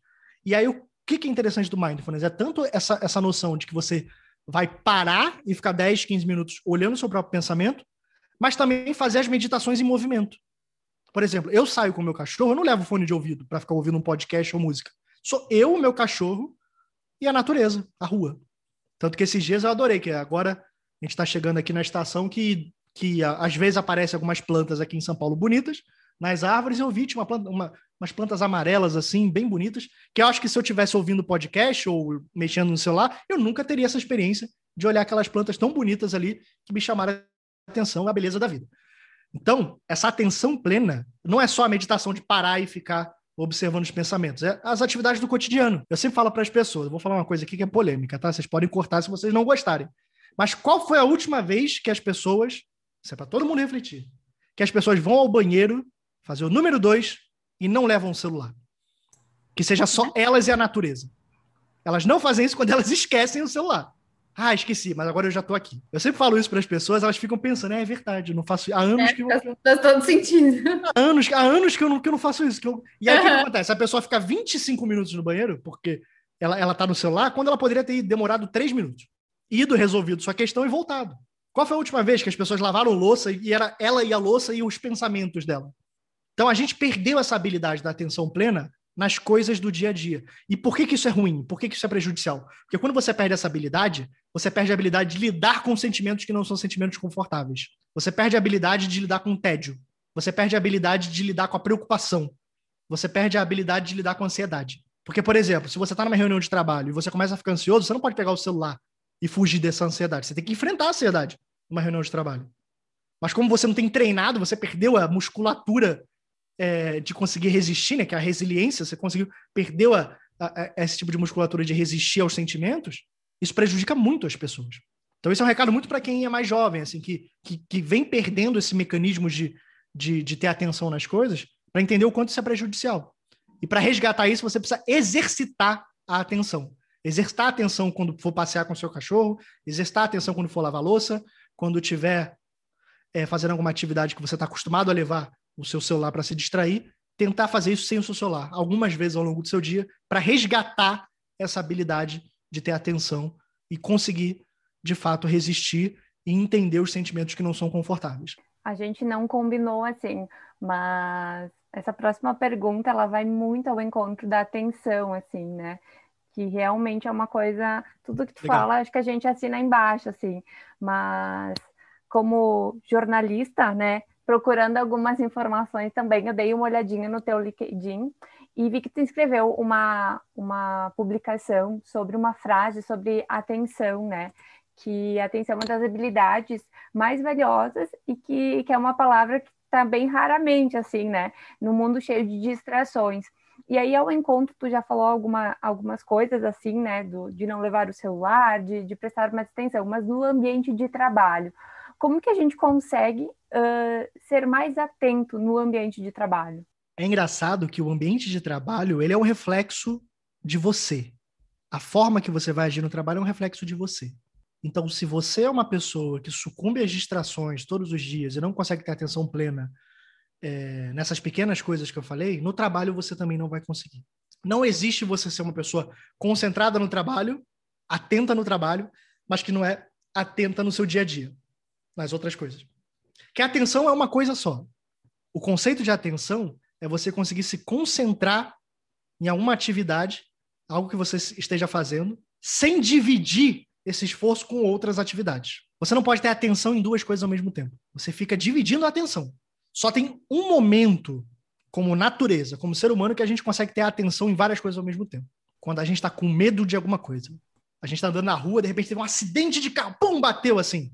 E aí, o que, é interessante do mindfulness? É tanto essa, essa noção de que você vai parar e ficar 10, 15 minutos olhando o seu próprio pensamento, mas também fazer as meditações em movimento. Por exemplo, eu saio com o meu cachorro, eu não levo fone de ouvido para ficar ouvindo um podcast ou música. Sou eu, o meu cachorro e a natureza, a rua. Tanto que esses dias eu adorei, que agora a gente está chegando aqui na estação que, que às vezes aparecem algumas plantas aqui em São Paulo bonitas, nas árvores, eu vi, uma planta, uma, umas plantas amarelas, assim, bem bonitas, que eu acho que se eu tivesse ouvindo podcast ou mexendo no celular, eu nunca teria essa experiência de olhar aquelas plantas tão bonitas ali que me chamaram a atenção, a beleza da vida. Então, essa atenção plena não é só a meditação de parar e ficar observando os pensamentos, é as atividades do cotidiano. Eu sempre falo para as pessoas, vou falar uma coisa aqui que é polêmica, tá? Vocês podem cortar se vocês não gostarem. Mas qual foi a última vez que as pessoas, isso é para todo mundo refletir, que as pessoas vão ao banheiro fazer o número dois e não levam o celular. Que seja só elas e a natureza. Elas não fazem isso quando elas <laughs> esquecem o celular. Ah, esqueci, mas agora eu já estou aqui. Eu sempre falo isso para as pessoas, elas ficam pensando, é, é verdade, eu não faço há anos é, que eu faz, faz todo sentido. Há anos, há anos que eu não, que eu não faço isso. Eu... E aí uhum. o que, que acontece? A pessoa fica 25 minutos no banheiro, porque ela, ela tá no celular, quando ela poderia ter demorado 3 minutos. Ido, resolvido sua questão e voltado. Qual foi a última vez que as pessoas lavaram louça e era ela e a louça e os pensamentos dela? Então a gente perdeu essa habilidade da atenção plena nas coisas do dia a dia. E por que, que isso é ruim? Por que, que isso é prejudicial? Porque quando você perde essa habilidade, você perde a habilidade de lidar com sentimentos que não são sentimentos confortáveis. Você perde a habilidade de lidar com o tédio. Você perde a habilidade de lidar com a preocupação. Você perde a habilidade de lidar com a ansiedade. Porque, por exemplo, se você está numa reunião de trabalho e você começa a ficar ansioso, você não pode pegar o celular e fugir dessa ansiedade. Você tem que enfrentar a ansiedade numa reunião de trabalho. Mas como você não tem treinado, você perdeu a musculatura é, de conseguir resistir, né? Que é a resiliência, você conseguiu, perdeu a, a, a, esse tipo de musculatura de resistir aos sentimentos, isso prejudica muito as pessoas. Então, esse é um recado muito para quem é mais jovem, assim, que, que, que vem perdendo esse mecanismo de, de, de ter atenção nas coisas, para entender o quanto isso é prejudicial. E para resgatar isso, você precisa exercitar a atenção. Exercitar a atenção quando for passear com seu cachorro, exercitar a atenção quando for lavar louça, quando estiver é, fazendo alguma atividade que você está acostumado a levar o seu celular para se distrair, tentar fazer isso sem o seu celular, algumas vezes ao longo do seu dia, para resgatar essa habilidade de ter atenção e conseguir, de fato, resistir e entender os sentimentos que não são confortáveis. A gente não combinou assim, mas essa próxima pergunta ela vai muito ao encontro da atenção, assim, né? Que realmente é uma coisa, tudo que tu Legal. fala, acho que a gente assina embaixo, assim, mas como jornalista, né, procurando algumas informações também, eu dei uma olhadinha no teu LinkedIn e vi que tu escreveu uma, uma publicação sobre uma frase sobre atenção, né? Que atenção é uma das habilidades mais valiosas e que, que é uma palavra que está bem raramente, assim, né? No mundo cheio de distrações. E aí, ao encontro, tu já falou alguma, algumas coisas, assim, né? Do, de não levar o celular, de, de prestar mais atenção, mas no ambiente de trabalho como que a gente consegue uh, ser mais atento no ambiente de trabalho? É engraçado que o ambiente de trabalho ele é um reflexo de você. A forma que você vai agir no trabalho é um reflexo de você. Então, se você é uma pessoa que sucumbe às distrações todos os dias e não consegue ter atenção plena é, nessas pequenas coisas que eu falei, no trabalho você também não vai conseguir. Não existe você ser uma pessoa concentrada no trabalho, atenta no trabalho, mas que não é atenta no seu dia a dia nas outras coisas. Que atenção é uma coisa só. O conceito de atenção é você conseguir se concentrar em alguma atividade, algo que você esteja fazendo, sem dividir esse esforço com outras atividades. Você não pode ter atenção em duas coisas ao mesmo tempo. Você fica dividindo a atenção. Só tem um momento, como natureza, como ser humano, que a gente consegue ter atenção em várias coisas ao mesmo tempo. Quando a gente está com medo de alguma coisa. A gente está andando na rua, de repente teve um acidente de carro, pum, bateu assim.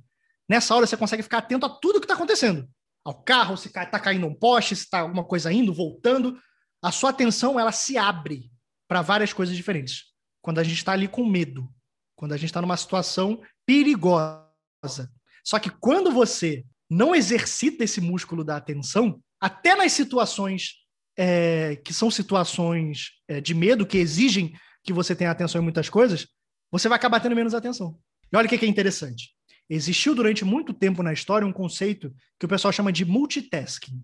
Nessa hora você consegue ficar atento a tudo que está acontecendo. Ao carro, se está caindo um poste, se está alguma coisa indo, voltando. A sua atenção ela se abre para várias coisas diferentes. Quando a gente está ali com medo, quando a gente está numa situação perigosa. Só que quando você não exercita esse músculo da atenção, até nas situações é, que são situações é, de medo, que exigem que você tenha atenção em muitas coisas, você vai acabar tendo menos atenção. E olha o que é interessante. Existiu durante muito tempo na história um conceito que o pessoal chama de multitasking,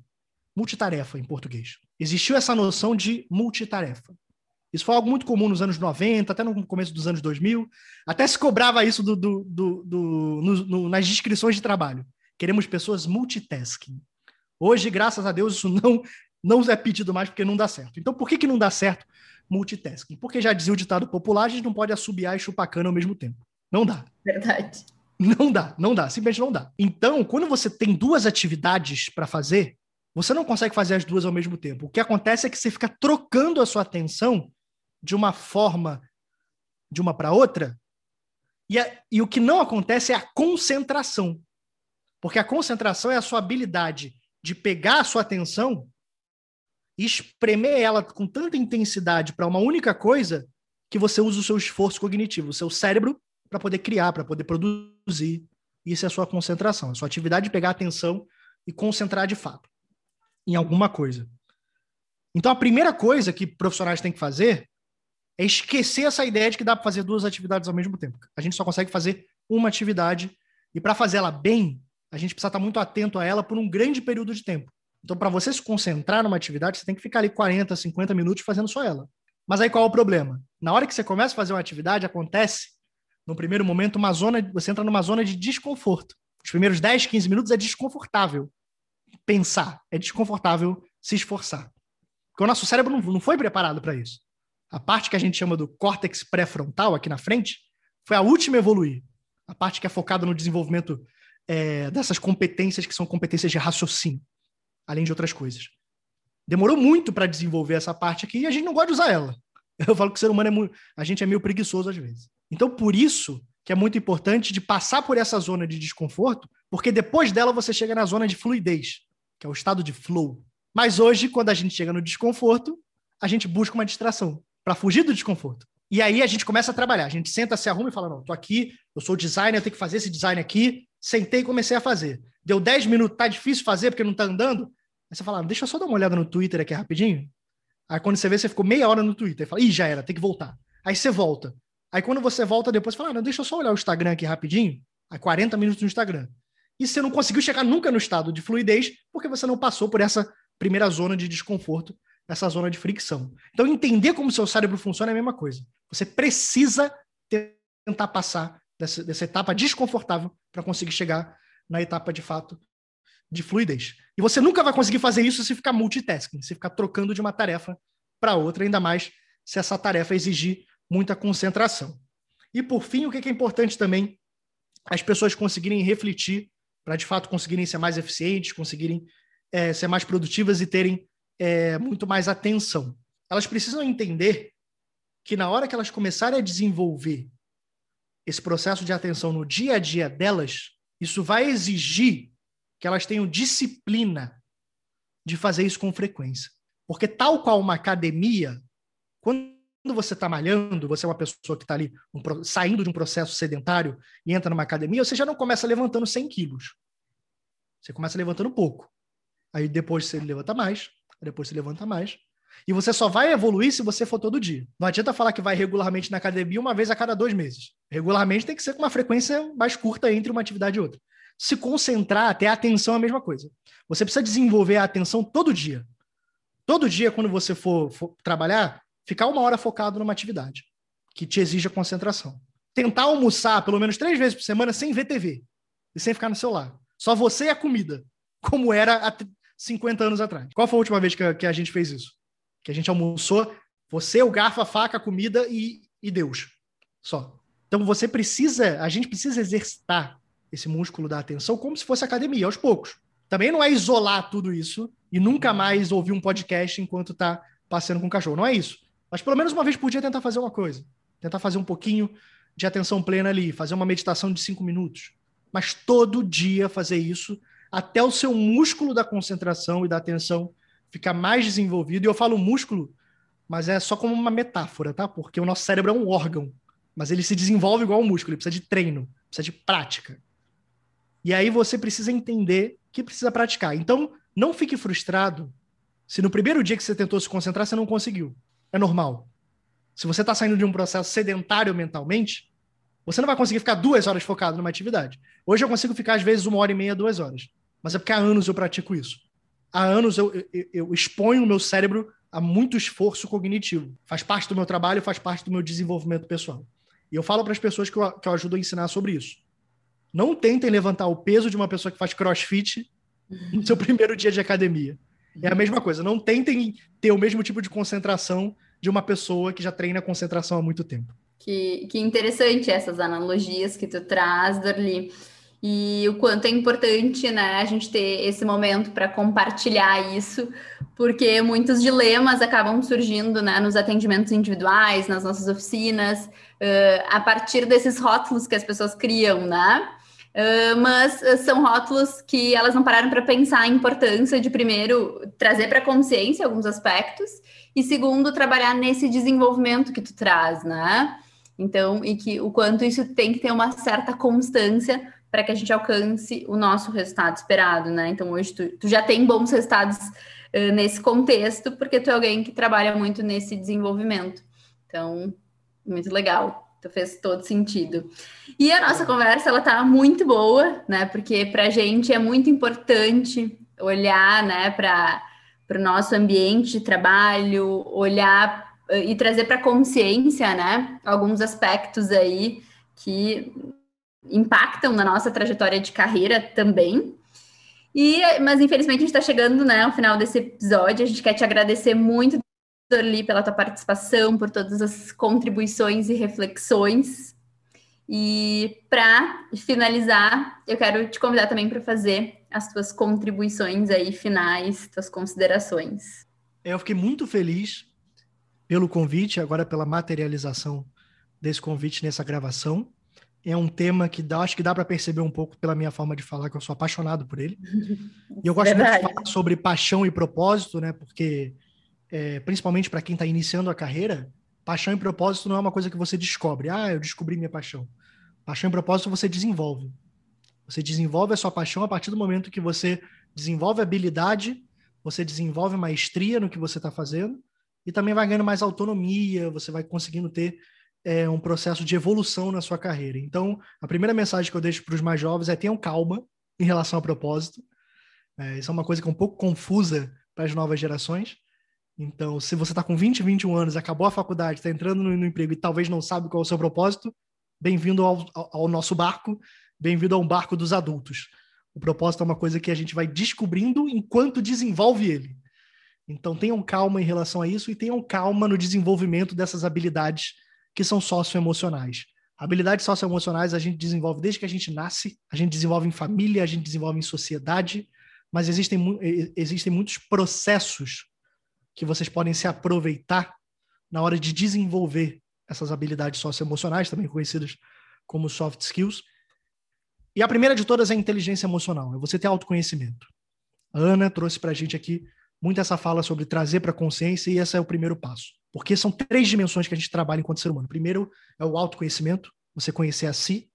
multitarefa em português. Existiu essa noção de multitarefa. Isso foi algo muito comum nos anos 90, até no começo dos anos 2000. Até se cobrava isso do, do, do, no, no, nas descrições de trabalho. Queremos pessoas multitasking. Hoje, graças a Deus, isso não, não é pedido mais porque não dá certo. Então, por que, que não dá certo multitasking? Porque já dizia o ditado popular, a gente não pode assobiar e chupar cana ao mesmo tempo. Não dá. Verdade. Não dá, não dá, simplesmente não dá. Então, quando você tem duas atividades para fazer, você não consegue fazer as duas ao mesmo tempo. O que acontece é que você fica trocando a sua atenção de uma forma de uma para outra, e, a, e o que não acontece é a concentração. Porque a concentração é a sua habilidade de pegar a sua atenção e espremer ela com tanta intensidade para uma única coisa que você usa o seu esforço cognitivo. O seu cérebro para poder criar, para poder produzir. Isso é a sua concentração, a sua atividade de pegar atenção e concentrar de fato em alguma coisa. Então, a primeira coisa que profissionais têm que fazer é esquecer essa ideia de que dá para fazer duas atividades ao mesmo tempo. A gente só consegue fazer uma atividade e para fazer ela bem, a gente precisa estar muito atento a ela por um grande período de tempo. Então, para você se concentrar numa atividade, você tem que ficar ali 40, 50 minutos fazendo só ela. Mas aí qual é o problema? Na hora que você começa a fazer uma atividade, acontece no primeiro momento, uma zona, você entra numa zona de desconforto. Os primeiros 10, 15 minutos é desconfortável pensar, é desconfortável se esforçar. Porque o nosso cérebro não, não foi preparado para isso. A parte que a gente chama do córtex pré-frontal, aqui na frente, foi a última a evoluir. A parte que é focada no desenvolvimento é, dessas competências que são competências de raciocínio, além de outras coisas. Demorou muito para desenvolver essa parte aqui e a gente não gosta de usar ela. <laughs> Eu falo que o ser humano é muito, a gente é meio preguiçoso às vezes. Então, por isso que é muito importante de passar por essa zona de desconforto Porque depois dela você chega na zona de fluidez, que é o estado de flow. Mas hoje, quando a gente chega no desconforto, a gente busca uma distração para fugir do desconforto. E aí a gente começa a trabalhar. A gente senta, se arruma e fala: não, tô aqui, eu sou designer, eu tenho que fazer esse design aqui. Sentei e comecei a fazer. Deu 10 minutos, tá difícil fazer porque não tá andando. Aí você fala: deixa eu só dar uma olhada no Twitter aqui rapidinho. Aí quando você vê, você ficou meia hora no Twitter. Fala: ih, já era, tem que voltar. Aí você volta. Aí quando você volta depois, fala: ah, não, deixa eu só olhar o Instagram aqui rapidinho. Aí 40 minutos no Instagram. E você não conseguiu chegar nunca no estado de fluidez porque você não passou por essa primeira zona de desconforto, essa zona de fricção. Então, entender como seu cérebro funciona é a mesma coisa. Você precisa tentar passar dessa, dessa etapa desconfortável para conseguir chegar na etapa de fato de fluidez. E você nunca vai conseguir fazer isso se ficar multitasking, se ficar trocando de uma tarefa para outra, ainda mais se essa tarefa exigir muita concentração. E por fim, o que é importante também, as pessoas conseguirem refletir para de fato conseguirem ser mais eficientes, conseguirem é, ser mais produtivas e terem é, muito mais atenção. Elas precisam entender que na hora que elas começarem a desenvolver esse processo de atenção no dia a dia delas, isso vai exigir que elas tenham disciplina de fazer isso com frequência. Porque, tal qual uma academia, quando você está malhando, você é uma pessoa que está ali um, saindo de um processo sedentário e entra numa academia, você já não começa levantando 100 quilos. Você começa levantando pouco. Aí depois você levanta mais, depois você levanta mais. E você só vai evoluir se você for todo dia. Não adianta falar que vai regularmente na academia uma vez a cada dois meses. Regularmente tem que ser com uma frequência mais curta entre uma atividade e outra. Se concentrar, ter atenção é a mesma coisa. Você precisa desenvolver a atenção todo dia. Todo dia, quando você for, for trabalhar, ficar uma hora focado numa atividade que te exija concentração. Tentar almoçar pelo menos três vezes por semana sem ver TV e sem ficar no celular. Só você e a comida, <laughs> como era há 50 anos atrás. Qual foi a última vez que a, que a gente fez isso? Que a gente almoçou, você, o garfo, a faca, a comida e, e Deus. Só. Então você precisa, a gente precisa exercitar esse músculo da atenção como se fosse academia, aos poucos. Também não é isolar tudo isso e nunca mais ouvir um podcast enquanto está passeando com o cachorro. Não é isso. Mas pelo menos uma vez por dia tentar fazer uma coisa. Tentar fazer um pouquinho de atenção plena ali, fazer uma meditação de cinco minutos. Mas todo dia fazer isso até o seu músculo da concentração e da atenção ficar mais desenvolvido. E eu falo músculo, mas é só como uma metáfora, tá? Porque o nosso cérebro é um órgão, mas ele se desenvolve igual o músculo, ele precisa de treino, precisa de prática. E aí você precisa entender que precisa praticar. Então, não fique frustrado se no primeiro dia que você tentou se concentrar você não conseguiu. É normal. Se você está saindo de um processo sedentário mentalmente, você não vai conseguir ficar duas horas focado numa atividade. Hoje eu consigo ficar, às vezes, uma hora e meia, duas horas. Mas é porque há anos eu pratico isso. Há anos eu, eu, eu exponho o meu cérebro a muito esforço cognitivo. Faz parte do meu trabalho, faz parte do meu desenvolvimento pessoal. E eu falo para as pessoas que eu, que eu ajudo a ensinar sobre isso. Não tentem levantar o peso de uma pessoa que faz crossfit no seu primeiro dia de academia. É a mesma coisa. Não tentem ter o mesmo tipo de concentração de uma pessoa que já treina concentração há muito tempo. Que, que interessante essas analogias que tu traz, Dorli e o quanto é importante, né, a gente ter esse momento para compartilhar isso, porque muitos dilemas acabam surgindo, né, nos atendimentos individuais, nas nossas oficinas, uh, a partir desses rótulos que as pessoas criam, né? Uh, mas são rótulos que elas não pararam para pensar a importância de, primeiro, trazer para a consciência alguns aspectos, e segundo, trabalhar nesse desenvolvimento que tu traz, né? Então, e que o quanto isso tem que ter uma certa constância para que a gente alcance o nosso resultado esperado, né? Então, hoje tu, tu já tem bons resultados uh, nesse contexto, porque tu é alguém que trabalha muito nesse desenvolvimento. Então, muito legal. Então, fez todo sentido. E a nossa conversa, ela tá muito boa, né? Porque para a gente é muito importante olhar, né, para o nosso ambiente de trabalho, olhar uh, e trazer para consciência, né, alguns aspectos aí que impactam na nossa trajetória de carreira também. E, mas infelizmente a gente está chegando né, ao final desse episódio. A gente quer te agradecer muito, Dorli, pela tua participação, por todas as contribuições e reflexões. E para finalizar, eu quero te convidar também para fazer as tuas contribuições aí finais, tuas considerações. Eu fiquei muito feliz pelo convite, agora pela materialização desse convite nessa gravação. é um tema que dá, acho que dá para perceber um pouco pela minha forma de falar que eu sou apaixonado por ele. <laughs> E eu gosto Verdade. muito de falar sobre paixão e propósito, né? Porque é, principalmente para quem está iniciando a carreira, paixão e propósito não é uma coisa que você descobre. Ah, eu descobri minha paixão. Paixão e propósito você desenvolve. Você desenvolve a sua paixão a partir do momento que você desenvolve habilidade, você desenvolve maestria no que você está fazendo e também vai ganhando mais autonomia, você vai conseguindo ter é, um processo de evolução na sua carreira. Então, a primeira mensagem que eu deixo para os mais jovens é tenham calma em relação ao propósito. É, isso é uma coisa que é um pouco confusa para as novas gerações. Então, se você está com 20, 21 anos, acabou a faculdade, está entrando no, no, emprego e talvez não sabe qual é o seu propósito, bem-vindo ao, ao, ao nosso barco, bem-vindo a um barco dos adultos. O propósito é uma coisa que a gente vai descobrindo enquanto desenvolve ele. Então, tenham calma em relação a isso e tenham calma no desenvolvimento dessas habilidades que são socioemocionais. Habilidades socioemocionais a gente desenvolve desde que a gente nasce, a gente desenvolve em família, a gente desenvolve em sociedade, mas existem, existem muitos processos que vocês podem se aproveitar na hora de desenvolver essas habilidades socioemocionais, também conhecidas como soft skills. E a primeira de todas é a inteligência emocional, é você ter autoconhecimento. A Ana trouxe para a gente aqui muito essa fala sobre trazer para a consciência e esse é o primeiro passo. Porque são três dimensões que a gente trabalha enquanto ser humano. Primeiro é o autoconhecimento, você conhecer a si.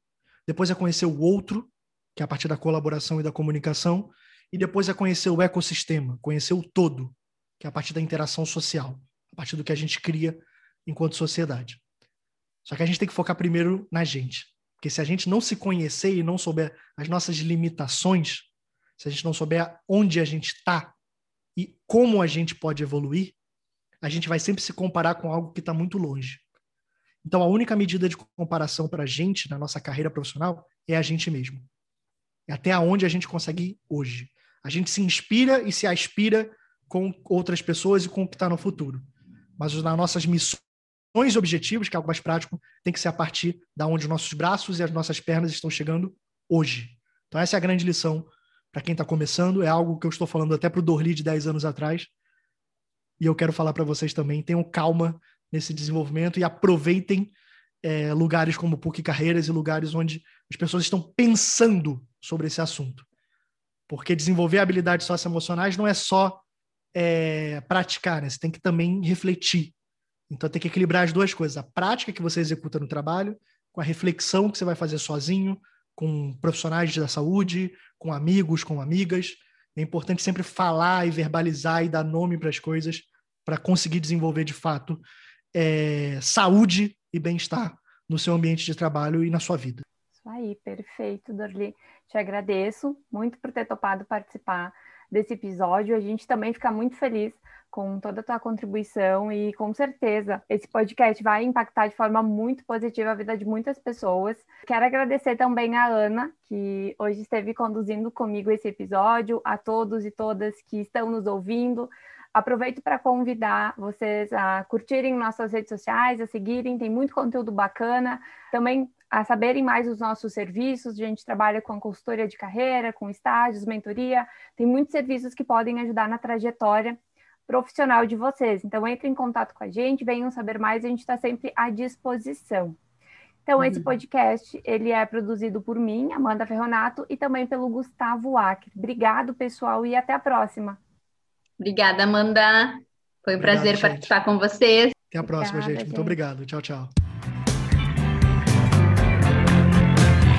Depois é conhecer o outro, que é a partir da colaboração e da comunicação. E depois é conhecer o ecossistema, conhecer o todo, que é a partir da interação social, a partir do que a gente cria enquanto sociedade. Só que a gente tem que focar primeiro na gente. Porque se a gente não se conhecer e não souber as nossas limitações, se a gente não souber onde a gente está e como a gente pode evoluir, a gente vai sempre se comparar com algo que está muito longe. Então, a única medida de comparação para a gente, na nossa carreira profissional, é a gente mesmo. É até onde a gente consegue ir hoje. A gente se inspira e se aspira com outras pessoas e com o que está no futuro. Mas nas nossas missões e objetivos, que é algo mais prático, tem que ser a partir da onde os nossos braços e as nossas pernas estão chegando hoje. Então, essa é a grande lição para quem está começando. É algo que eu estou falando até para o Dorli de 10 anos atrás. E eu quero falar para vocês também, tenham calma nesse desenvolvimento e aproveitem é, lugares como PUC Carreiras e lugares onde as pessoas estão pensando sobre esse assunto. Porque desenvolver habilidades socioemocionais não é só é, praticar, né? Você tem que também refletir. Então tem que equilibrar as duas coisas: a prática que você executa no trabalho, com a reflexão que você vai fazer sozinho, com profissionais da saúde, com amigos, com amigas. É importante sempre falar e verbalizar e dar nome para as coisas para conseguir desenvolver de fato é, saúde e bem-estar no seu ambiente de trabalho e na sua vida. Isso aí, perfeito, Dorli. Te agradeço muito por ter topado participar desse episódio. A gente também fica muito feliz com toda a tua contribuição e com certeza esse podcast vai impactar de forma muito positiva a vida de muitas pessoas. Quero agradecer também a Ana, que hoje esteve conduzindo comigo esse episódio, a todos e todas que estão nos ouvindo. Aproveito para convidar vocês a curtirem nossas redes sociais, a seguirem, tem muito conteúdo bacana. Também a saberem mais os nossos serviços. A gente trabalha com consultoria de carreira, com estágios, mentoria. Tem muitos serviços que podem ajudar na trajetória profissional de vocês. Então, entre em contato com a gente, venham saber mais, a gente está sempre à disposição. Então, esse uhum. podcast, ele é produzido por mim, Amanda Ferronato, e também pelo Gustavo Acker. Obrigado, pessoal, e até a próxima. Obrigada, Amanda. Foi um obrigado, prazer gente. participar com vocês. Até a próxima, Obrigada, gente. Muito gente. obrigado. Tchau, tchau.